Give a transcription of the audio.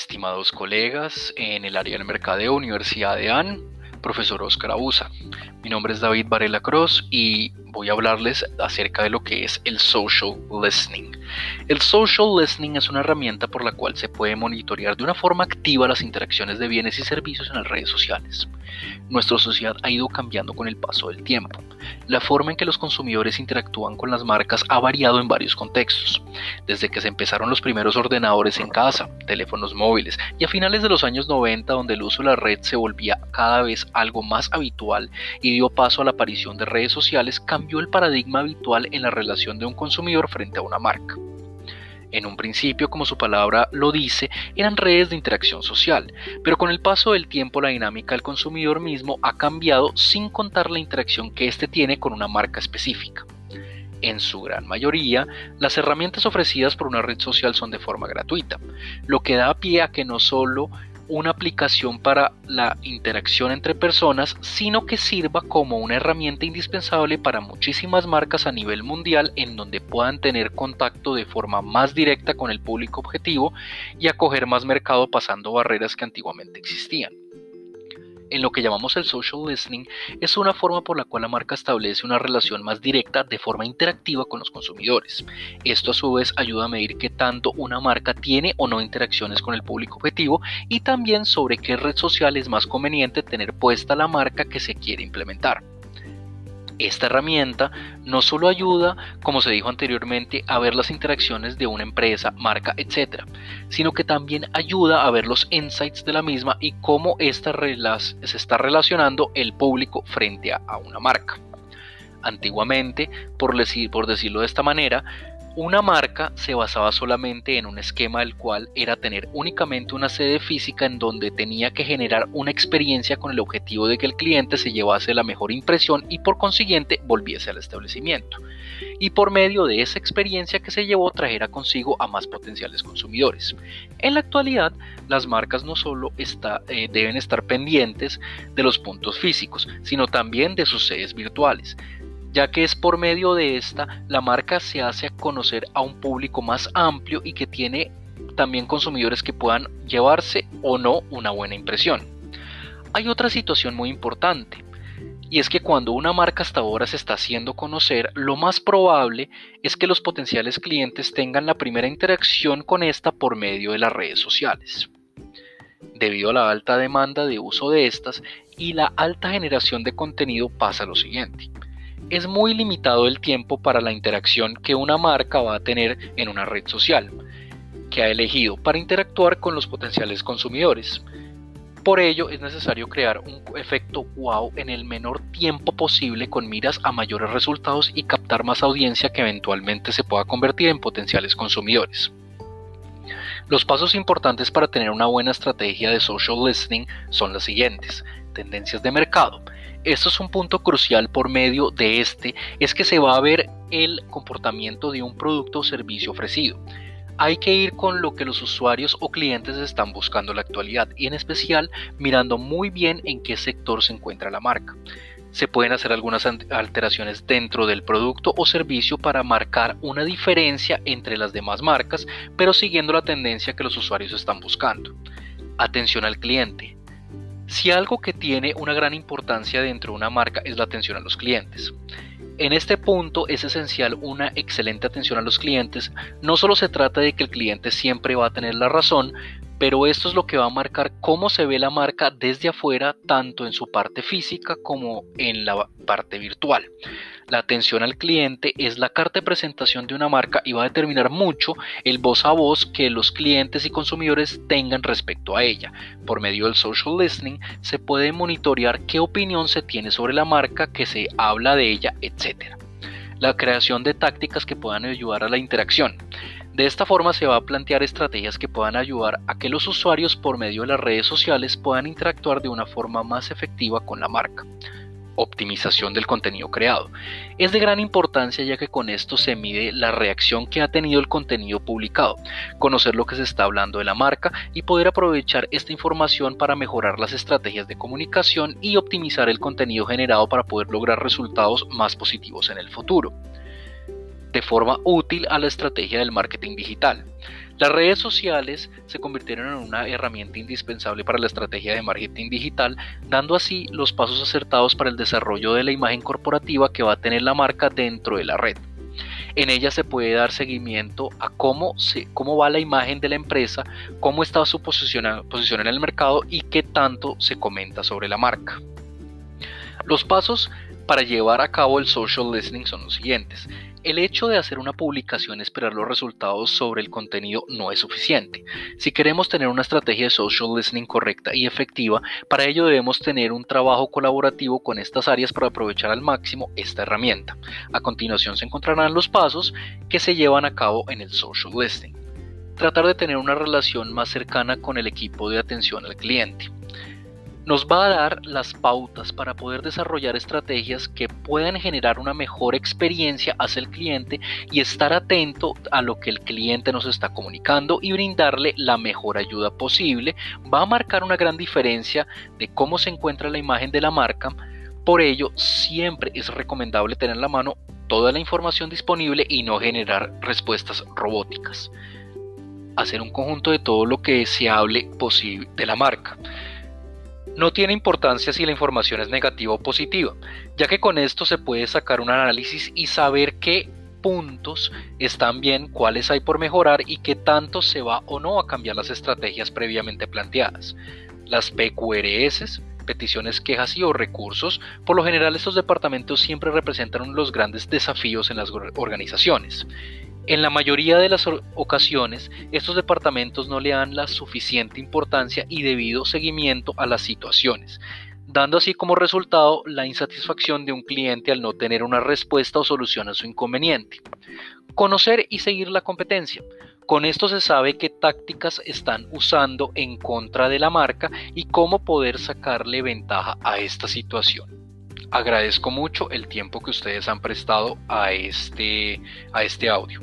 estimados colegas en el área del mercadeo Universidad de AN, profesor Oscar Abusa. Mi nombre es David Varela Cross y voy a hablarles acerca de lo que es el social listening. El social listening es una herramienta por la cual se puede monitorear de una forma activa las interacciones de bienes y servicios en las redes sociales. Nuestra sociedad ha ido cambiando con el paso del tiempo. La forma en que los consumidores interactúan con las marcas ha variado en varios contextos, desde que se empezaron los primeros ordenadores en casa, teléfonos móviles y a finales de los años 90 donde el uso de la red se volvía cada vez algo más habitual y dio paso a la aparición de redes sociales, el paradigma habitual en la relación de un consumidor frente a una marca. En un principio, como su palabra lo dice, eran redes de interacción social, pero con el paso del tiempo la dinámica del consumidor mismo ha cambiado sin contar la interacción que éste tiene con una marca específica. En su gran mayoría, las herramientas ofrecidas por una red social son de forma gratuita, lo que da pie a que no solo una aplicación para la interacción entre personas, sino que sirva como una herramienta indispensable para muchísimas marcas a nivel mundial en donde puedan tener contacto de forma más directa con el público objetivo y acoger más mercado pasando barreras que antiguamente existían en lo que llamamos el social listening es una forma por la cual la marca establece una relación más directa de forma interactiva con los consumidores. Esto a su vez ayuda a medir qué tanto una marca tiene o no interacciones con el público objetivo y también sobre qué red social es más conveniente tener puesta la marca que se quiere implementar. Esta herramienta no solo ayuda, como se dijo anteriormente, a ver las interacciones de una empresa, marca, etc., sino que también ayuda a ver los insights de la misma y cómo esta se está relacionando el público frente a, una marca. Antiguamente, por, por decirlo de esta manera, una marca se basaba solamente en un esquema del cual era tener únicamente una sede física en donde tenía que generar una experiencia con el objetivo de que el cliente se llevase la mejor impresión y por consiguiente volviese al establecimiento. Y por medio de esa experiencia que se llevó trajera consigo a más potenciales consumidores. En la actualidad, las marcas no solo eh, deben estar pendientes de los puntos físicos, sino también de sus sedes virtuales ya que es por medio de esta la marca se hace conocer a un público más amplio y que tiene también consumidores que puedan llevarse o no una buena impresión. Hay otra situación muy importante, y es que cuando una marca hasta ahora se está haciendo conocer, lo más probable es que los potenciales clientes tengan la primera interacción con esta por medio de las redes sociales. Debido a la alta demanda de uso de estas y la alta generación de contenido pasa lo siguiente es muy limitado el tiempo para la interacción que una marca va a tener en una red social que ha elegido para interactuar con los potenciales consumidores. Por ello es necesario crear un efecto wow en el menor tiempo posible con miras a mayores resultados y captar más audiencia que eventualmente se pueda convertir en potenciales consumidores. Los pasos importantes para tener una buena estrategia de social listening son los siguientes. Tendencias de mercado. Esto es un punto crucial por medio de este, es que se va a ver el comportamiento de un producto o servicio ofrecido. Hay que ir con lo que los usuarios o clientes están buscando en la actualidad y en especial mirando muy bien en qué sector se encuentra la marca. Se pueden hacer algunas alteraciones dentro del producto o servicio para marcar una diferencia entre las demás marcas, pero siguiendo la tendencia que los usuarios están buscando. Atención al cliente. Si algo que tiene una gran importancia dentro de una marca es la atención a los clientes. En este punto es esencial una excelente atención a los clientes. No solo se trata de que el cliente siempre va a tener la razón, pero esto es lo que va a marcar cómo se ve la marca desde afuera, tanto en su parte física como en la parte virtual. La atención al cliente es la carta de presentación de una marca y va a determinar mucho el voz a voz que los clientes y consumidores tengan respecto a ella. Por medio del social listening se puede monitorear qué opinión se tiene sobre la marca, que se habla de ella, etc. La creación de tácticas que puedan ayudar a la interacción. De esta forma se va a plantear estrategias que puedan ayudar a que los usuarios por medio de las redes sociales puedan interactuar de una forma más efectiva con la marca optimización del contenido creado. Es de gran importancia ya que con esto se mide la reacción que ha tenido el contenido publicado, conocer lo que se está hablando de la marca y poder aprovechar esta información para mejorar las estrategias de comunicación y optimizar el contenido generado para poder lograr resultados más positivos en el futuro. de forma útil a la estrategia del marketing digital. Las redes sociales se convirtieron en una herramienta indispensable para la estrategia de marketing digital, dando así los pasos acertados para el desarrollo de la imagen corporativa que va a tener la marca dentro de la red. En ella se puede dar seguimiento a cómo, se, cómo va la imagen de la empresa, cómo está su posición, posición en el mercado y qué tanto se comenta sobre la marca. Los pasos para llevar a cabo el social listening son los siguientes. El hecho de hacer una publicación y esperar los resultados sobre el contenido no es suficiente. Si queremos tener una estrategia de social listening correcta y efectiva, para ello debemos tener un trabajo colaborativo con estas áreas para aprovechar al máximo esta herramienta. A continuación se encontrarán los pasos que se llevan a cabo en el social listening. Tratar de tener una relación más cercana con el equipo de atención al cliente nos va a dar las pautas para poder desarrollar estrategias que puedan generar una mejor experiencia hacia el cliente y estar atento a lo que el cliente nos está comunicando y brindarle la mejor ayuda posible. Va a marcar una gran diferencia de cómo se encuentra la imagen de la marca. Por ello, siempre es recomendable tener en la mano toda la información disponible y no generar respuestas robóticas. Hacer un conjunto de todo lo que se hable posible de la marca. No tiene importancia si la información es negativa o positiva, ya que con esto se puede sacar un análisis y saber qué puntos están bien, cuáles hay por mejorar y qué tanto se va o no a cambiar las estrategias previamente planteadas. Las PQRS, peticiones, quejas y o recursos, por lo general estos departamentos siempre representan los grandes desafíos en las organizaciones. En la mayoría de las ocasiones, estos departamentos no le dan la suficiente importancia y debido seguimiento a las situaciones, dando así como resultado la insatisfacción de un cliente al no tener una respuesta o solución a su inconveniente. Conocer y seguir la competencia. Con esto se sabe qué tácticas están usando en contra de la marca y cómo poder sacarle ventaja a esta situación. Agradezco mucho el tiempo que ustedes han prestado a este, a este audio.